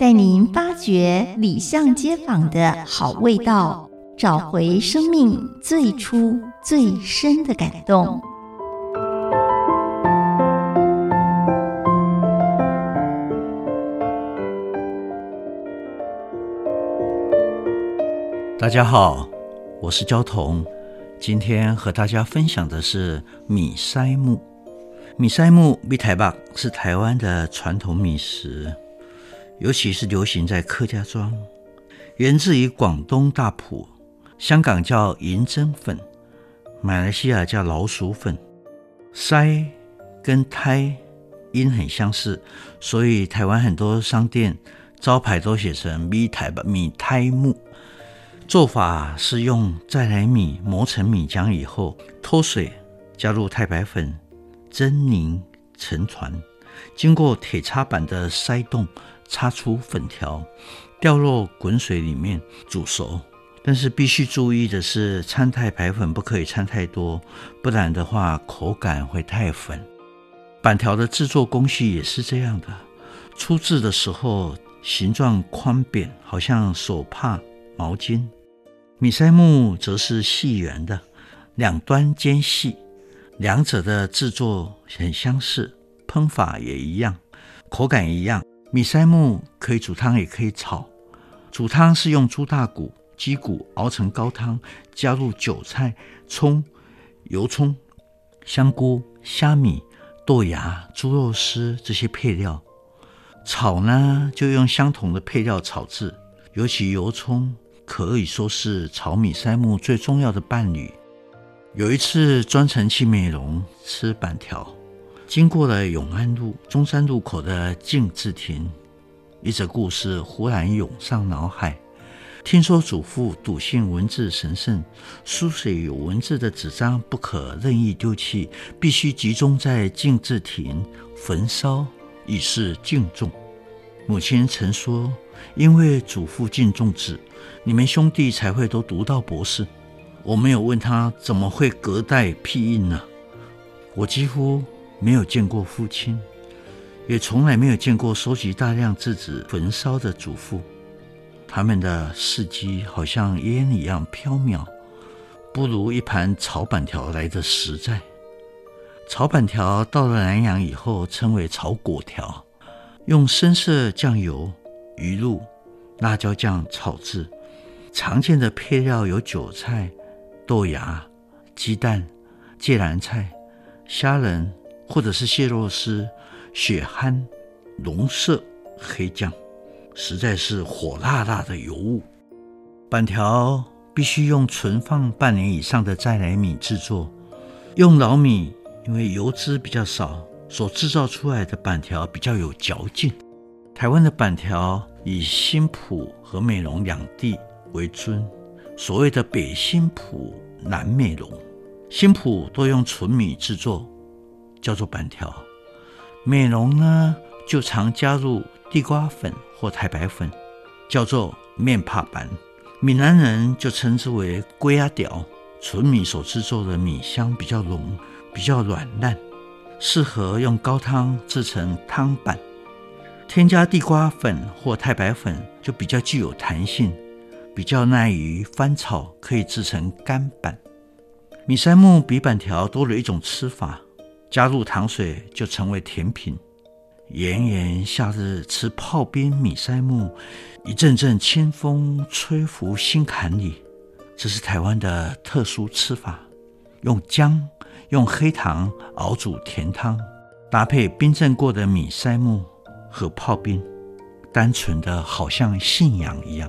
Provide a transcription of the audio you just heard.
带您发掘里巷街坊的好味道，找回生命最初最深的感动。大家好，我是焦桐，今天和大家分享的是米筛木。米筛目米台北是台湾的传统米食，尤其是流行在客家庄，源自于广东大埔，香港叫银针粉，马来西亚叫老鼠粉。筛跟胎音很相似，所以台湾很多商店招牌都写成米台北米胎木。做法是用再来米磨成米浆以后，脱水，加入太白粉。蒸凝成团，经过铁叉板的筛动，擦出粉条，掉落滚水里面煮熟。但是必须注意的是，掺太白粉不可以掺太多，不然的话口感会太粉。板条的制作工序也是这样的，出制的时候形状宽扁，好像手帕毛巾。米筛木则是细圆的，两端尖细。两者的制作很相似，烹法也一样，口感一样。米筛木可以煮汤，也可以炒。煮汤是用猪大骨、鸡骨熬成高汤，加入韭菜、葱、油葱、香菇、虾米、豆芽、猪肉丝这些配料。炒呢，就用相同的配料炒制，尤其油葱可以说是炒米筛木最重要的伴侣。有一次专程去美容吃板条，经过了永安路中山路口的静字亭，一则故事忽然涌上脑海。听说祖父笃信文字神圣，书写有文字的纸张不可任意丢弃，必须集中在静字亭焚烧，以示敬重。母亲曾说：“因为祖父敬重纸，你们兄弟才会都读到博士。”我没有问他怎么会隔代庇荫呢？我几乎没有见过父亲，也从来没有见过收集大量字纸焚烧的祖父。他们的事迹好像烟一样飘渺，不如一盘炒板条来的实在。炒板条到了南洋以后，称为炒粿条，用深色酱油、鱼露、辣椒酱炒制，常见的配料有韭菜。豆芽、鸡蛋、芥蓝菜、虾仁，或者是蟹肉丝、血蚶、龙色、黑酱，实在是火辣辣的尤物。板条必须用存放半年以上的在来米制作，用老米，因为油脂比较少，所制造出来的板条比较有嚼劲。台湾的板条以新埔和美浓两地为尊。所谓的北新埔、南美浓，新埔都用纯米制作，叫做板条；美浓呢，就常加入地瓜粉或太白粉，叫做面帕板。闽南人就称之为龟阿屌。纯米所制作的米香比较浓，比较软烂，适合用高汤制成汤板。添加地瓜粉或太白粉，就比较具有弹性。比较耐于翻炒，可以制成干板。米山木比板条多了一种吃法，加入糖水就成为甜品。炎炎夏日吃泡冰米塞木，一阵阵清风吹拂心坎里。这是台湾的特殊吃法，用姜、用黑糖熬煮甜汤，搭配冰镇过的米塞木和泡冰，单纯的好像信仰一样。